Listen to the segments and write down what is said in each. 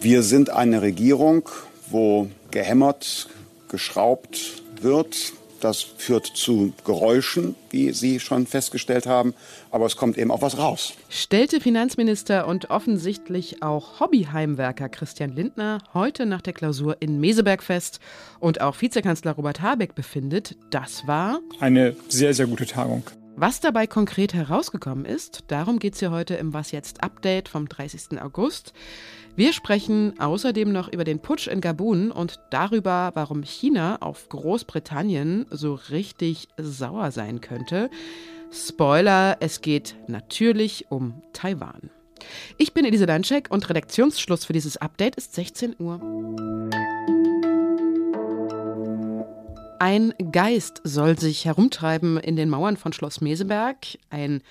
Wir sind eine Regierung, wo gehämmert, geschraubt wird. Das führt zu Geräuschen, wie Sie schon festgestellt haben, aber es kommt eben auch was raus. Stellte Finanzminister und offensichtlich auch Hobbyheimwerker Christian Lindner heute nach der Klausur in Meseberg fest und auch Vizekanzler Robert Habeck befindet, das war eine sehr, sehr gute Tagung. Was dabei konkret herausgekommen ist, darum geht es hier heute im Was jetzt Update vom 30. August. Wir sprechen außerdem noch über den Putsch in Gabun und darüber, warum China auf Großbritannien so richtig sauer sein könnte. Spoiler, es geht natürlich um Taiwan. Ich bin Elise Danczek und Redaktionsschluss für dieses Update ist 16 Uhr. Ein Geist soll sich herumtreiben in den Mauern von Schloss Meseberg. Ein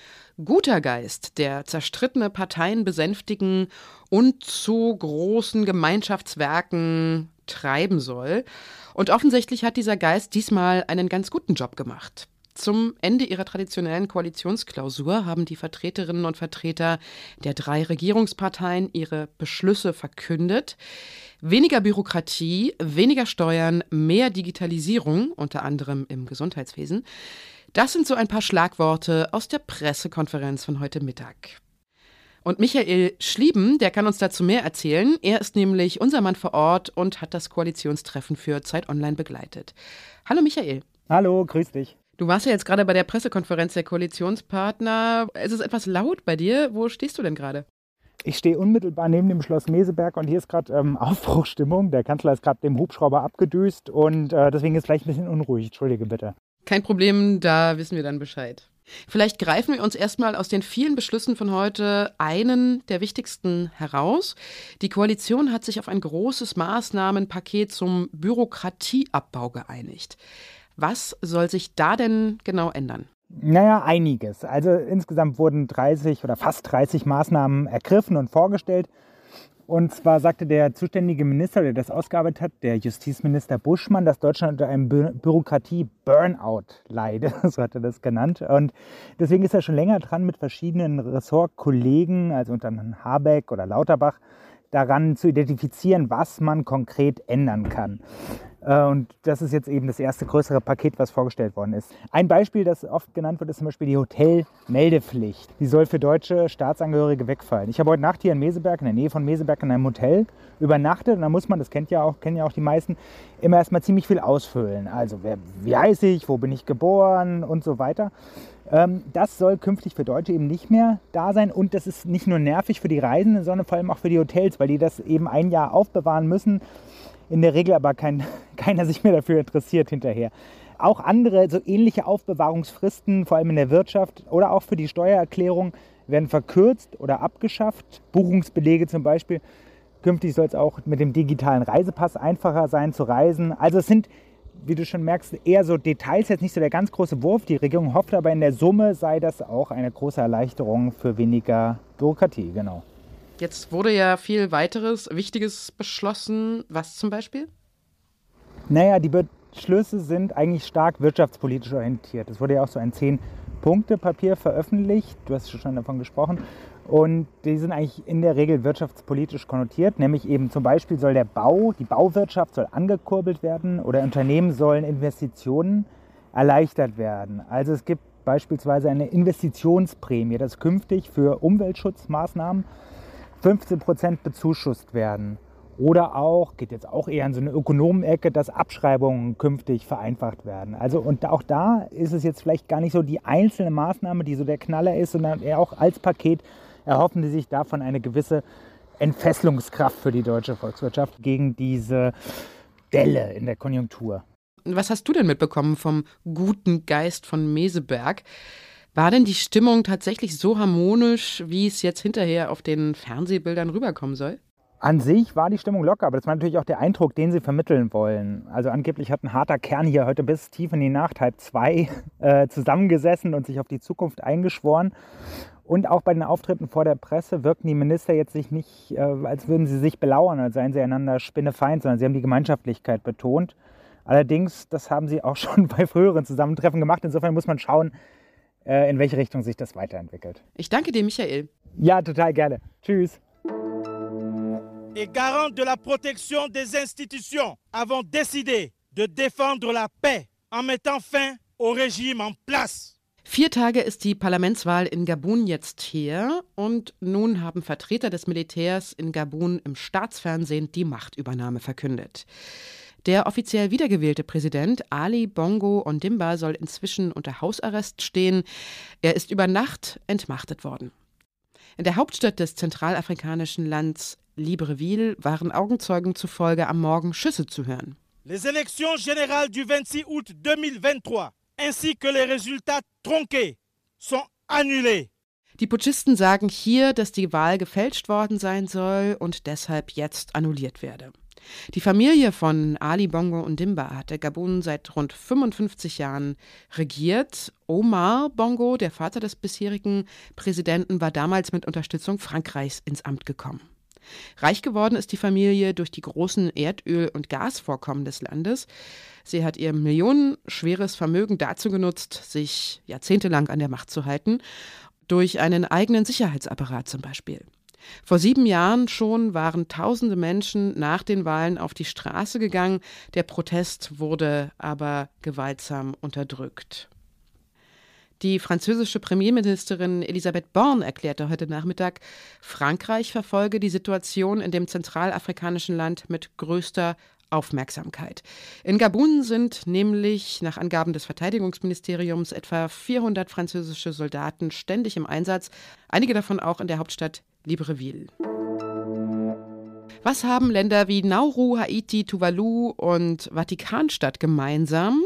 guter Geist, der zerstrittene Parteien besänftigen und zu großen Gemeinschaftswerken treiben soll. Und offensichtlich hat dieser Geist diesmal einen ganz guten Job gemacht. Zum Ende ihrer traditionellen Koalitionsklausur haben die Vertreterinnen und Vertreter der drei Regierungsparteien ihre Beschlüsse verkündet. Weniger Bürokratie, weniger Steuern, mehr Digitalisierung, unter anderem im Gesundheitswesen. Das sind so ein paar Schlagworte aus der Pressekonferenz von heute Mittag. Und Michael Schlieben, der kann uns dazu mehr erzählen. Er ist nämlich unser Mann vor Ort und hat das Koalitionstreffen für Zeit Online begleitet. Hallo Michael. Hallo, grüß dich. Du warst ja jetzt gerade bei der Pressekonferenz der Koalitionspartner. Es ist etwas laut bei dir. Wo stehst du denn gerade? Ich stehe unmittelbar neben dem Schloss Meseberg und hier ist gerade ähm, Aufbruchstimmung. Der Kanzler ist gerade dem Hubschrauber abgedüst und äh, deswegen ist vielleicht ein bisschen unruhig. Entschuldige bitte. Kein Problem, da wissen wir dann Bescheid. Vielleicht greifen wir uns erstmal aus den vielen Beschlüssen von heute einen der wichtigsten heraus. Die Koalition hat sich auf ein großes Maßnahmenpaket zum Bürokratieabbau geeinigt. Was soll sich da denn genau ändern? Naja, einiges. Also insgesamt wurden 30 oder fast 30 Maßnahmen ergriffen und vorgestellt. Und zwar sagte der zuständige Minister, der das ausgearbeitet hat, der Justizminister Buschmann, dass Deutschland unter einem Bü Bürokratie-Burnout leide, so hat er das genannt. Und deswegen ist er schon länger dran, mit verschiedenen Ressortkollegen, also unter anderem Habeck oder Lauterbach, daran zu identifizieren, was man konkret ändern kann. Äh, und das ist jetzt eben das erste größere Paket, was vorgestellt worden ist. Ein Beispiel, das oft genannt wird, ist zum Beispiel die Hotelmeldepflicht. Die soll für deutsche Staatsangehörige wegfallen. Ich habe heute Nacht hier in Meseberg, in der Nähe von Meseberg, in einem Hotel übernachtet. Und da muss man, das kennt ja auch, kennen ja auch die meisten, immer erstmal ziemlich viel ausfüllen. Also wer, wie heiße ich, wo bin ich geboren und so weiter. Ähm, das soll künftig für Deutsche eben nicht mehr da sein. Und das ist nicht nur nervig für die Reisenden, sondern vor allem auch für die Hotels, weil die das eben ein Jahr aufbewahren müssen in der Regel aber kein, keiner sich mehr dafür interessiert hinterher. Auch andere, so ähnliche Aufbewahrungsfristen, vor allem in der Wirtschaft oder auch für die Steuererklärung, werden verkürzt oder abgeschafft. Buchungsbelege zum Beispiel. Künftig soll es auch mit dem digitalen Reisepass einfacher sein zu reisen. Also es sind, wie du schon merkst, eher so Details, jetzt nicht so der ganz große Wurf. Die Regierung hofft aber in der Summe sei das auch eine große Erleichterung für weniger Bürokratie, genau. Jetzt wurde ja viel weiteres Wichtiges beschlossen. Was zum Beispiel? Naja, die Beschlüsse sind eigentlich stark wirtschaftspolitisch orientiert. Es wurde ja auch so ein Zehn-Punkte-Papier veröffentlicht. Du hast schon davon gesprochen. Und die sind eigentlich in der Regel wirtschaftspolitisch konnotiert, nämlich eben zum Beispiel soll der Bau, die Bauwirtschaft soll angekurbelt werden oder Unternehmen sollen Investitionen erleichtert werden. Also es gibt beispielsweise eine Investitionsprämie, das künftig für Umweltschutzmaßnahmen 15 Prozent bezuschusst werden. Oder auch, geht jetzt auch eher in so eine Ökonomenecke, dass Abschreibungen künftig vereinfacht werden. Also und auch da ist es jetzt vielleicht gar nicht so die einzelne Maßnahme, die so der Knaller ist, sondern eher auch als Paket erhoffen sie sich davon eine gewisse Entfesselungskraft für die deutsche Volkswirtschaft gegen diese Delle in der Konjunktur. Was hast du denn mitbekommen vom guten Geist von Meseberg? War denn die Stimmung tatsächlich so harmonisch, wie es jetzt hinterher auf den Fernsehbildern rüberkommen soll? An sich war die Stimmung locker, aber das war natürlich auch der Eindruck, den sie vermitteln wollen. Also angeblich hat ein harter Kern hier heute bis tief in die Nacht, halb zwei, äh, zusammengesessen und sich auf die Zukunft eingeschworen. Und auch bei den Auftritten vor der Presse wirkten die Minister jetzt sich nicht, äh, als würden sie sich belauern, als seien sie einander Spinnefeind, sondern sie haben die Gemeinschaftlichkeit betont. Allerdings, das haben sie auch schon bei früheren Zusammentreffen gemacht. Insofern muss man schauen, in welche Richtung sich das weiterentwickelt. Ich danke dir, Michael. Ja, total gerne. Tschüss. Et garant de la protection des institutions, avons décidé de défendre la paix en mettant fin au régime en place. Vier Tage ist die Parlamentswahl in Gabun jetzt her und nun haben Vertreter des Militärs in Gabun im Staatsfernsehen die Machtübernahme verkündet. Der offiziell wiedergewählte Präsident Ali Bongo Ondimba soll inzwischen unter Hausarrest stehen. Er ist über Nacht entmachtet worden. In der Hauptstadt des zentralafrikanischen Lands Libreville waren Augenzeugen zufolge am Morgen Schüsse zu hören. Les élections générales du 26 août 2023 ainsi que les résultats tronqués sont annulés. Die Putschisten sagen hier, dass die Wahl gefälscht worden sein soll und deshalb jetzt annulliert werde. Die Familie von Ali Bongo und Dimba hatte Gabun seit rund 55 Jahren regiert. Omar Bongo, der Vater des bisherigen Präsidenten, war damals mit Unterstützung Frankreichs ins Amt gekommen. Reich geworden ist die Familie durch die großen Erdöl- und Gasvorkommen des Landes. Sie hat ihr millionenschweres Vermögen dazu genutzt, sich jahrzehntelang an der Macht zu halten, durch einen eigenen Sicherheitsapparat zum Beispiel. Vor sieben Jahren schon waren tausende Menschen nach den Wahlen auf die Straße gegangen. Der Protest wurde aber gewaltsam unterdrückt. Die französische Premierministerin Elisabeth Borne erklärte heute Nachmittag, Frankreich verfolge die Situation in dem zentralafrikanischen Land mit größter Aufmerksamkeit. In Gabun sind nämlich nach Angaben des Verteidigungsministeriums etwa 400 französische Soldaten ständig im Einsatz, einige davon auch in der Hauptstadt Libreville. Was haben Länder wie Nauru, Haiti, Tuvalu und Vatikanstadt gemeinsam?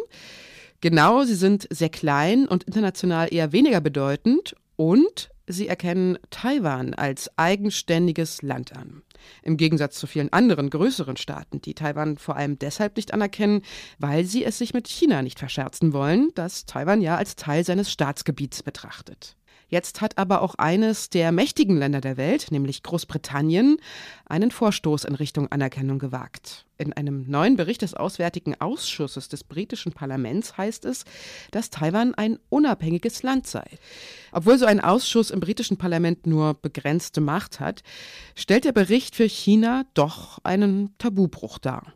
Genau, sie sind sehr klein und international eher weniger bedeutend und sie erkennen Taiwan als eigenständiges Land an. Im Gegensatz zu vielen anderen größeren Staaten, die Taiwan vor allem deshalb nicht anerkennen, weil sie es sich mit China nicht verscherzen wollen, das Taiwan ja als Teil seines Staatsgebiets betrachtet. Jetzt hat aber auch eines der mächtigen Länder der Welt, nämlich Großbritannien, einen Vorstoß in Richtung Anerkennung gewagt. In einem neuen Bericht des Auswärtigen Ausschusses des britischen Parlaments heißt es, dass Taiwan ein unabhängiges Land sei. Obwohl so ein Ausschuss im britischen Parlament nur begrenzte Macht hat, stellt der Bericht für China doch einen Tabubruch dar.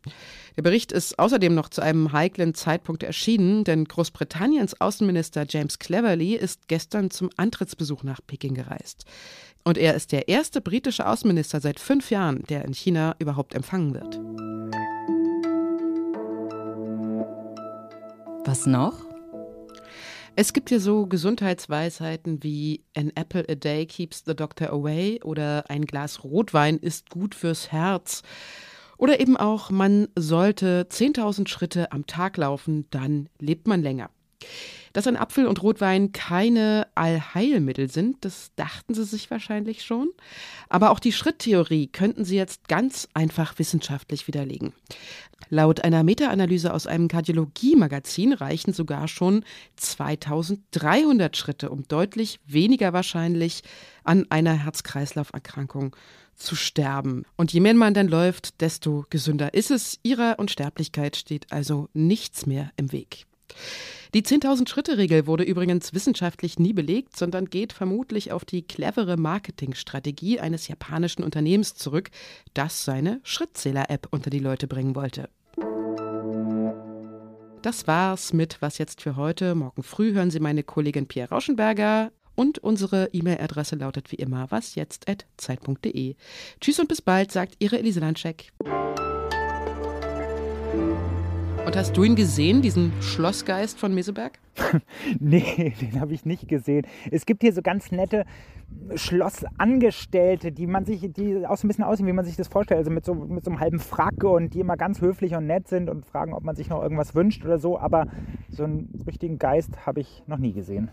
Der Bericht ist außerdem noch zu einem heiklen Zeitpunkt erschienen, denn Großbritanniens Außenminister James Cleverly ist gestern zum Antrittsbesuch nach Peking gereist. Und er ist der erste britische Außenminister seit fünf Jahren, der in China überhaupt empfangen wird. Was noch? Es gibt ja so Gesundheitsweisheiten wie An apple a day keeps the doctor away oder ein Glas Rotwein ist gut fürs Herz. Oder eben auch, man sollte 10.000 Schritte am Tag laufen, dann lebt man länger. Dass ein Apfel und Rotwein keine Allheilmittel sind, das dachten sie sich wahrscheinlich schon. Aber auch die Schritttheorie könnten sie jetzt ganz einfach wissenschaftlich widerlegen. Laut einer Meta-Analyse aus einem Kardiologie-Magazin reichen sogar schon 2300 Schritte, um deutlich weniger wahrscheinlich an einer Herz-Kreislauf-Erkrankung zu sterben. Und je mehr man dann läuft, desto gesünder ist es. Ihrer Unsterblichkeit steht also nichts mehr im Weg. Die 10.000 Schritte-Regel wurde übrigens wissenschaftlich nie belegt, sondern geht vermutlich auf die clevere Marketingstrategie eines japanischen Unternehmens zurück, das seine Schrittzähler-App unter die Leute bringen wollte. Das war's mit Was jetzt für heute. Morgen früh hören Sie meine Kollegin Pierre Rauschenberger. Und unsere E-Mail-Adresse lautet wie immer wasjetzt.zeit.de. Tschüss und bis bald, sagt Ihre Elise Landscheck. Und hast du ihn gesehen, diesen Schlossgeist von Meseberg? nee, den habe ich nicht gesehen. Es gibt hier so ganz nette Schlossangestellte, die man sich, die auch so ein bisschen aussehen, wie man sich das vorstellt. Also mit so, mit so einem halben Frack und die immer ganz höflich und nett sind und fragen, ob man sich noch irgendwas wünscht oder so. Aber so einen richtigen Geist habe ich noch nie gesehen.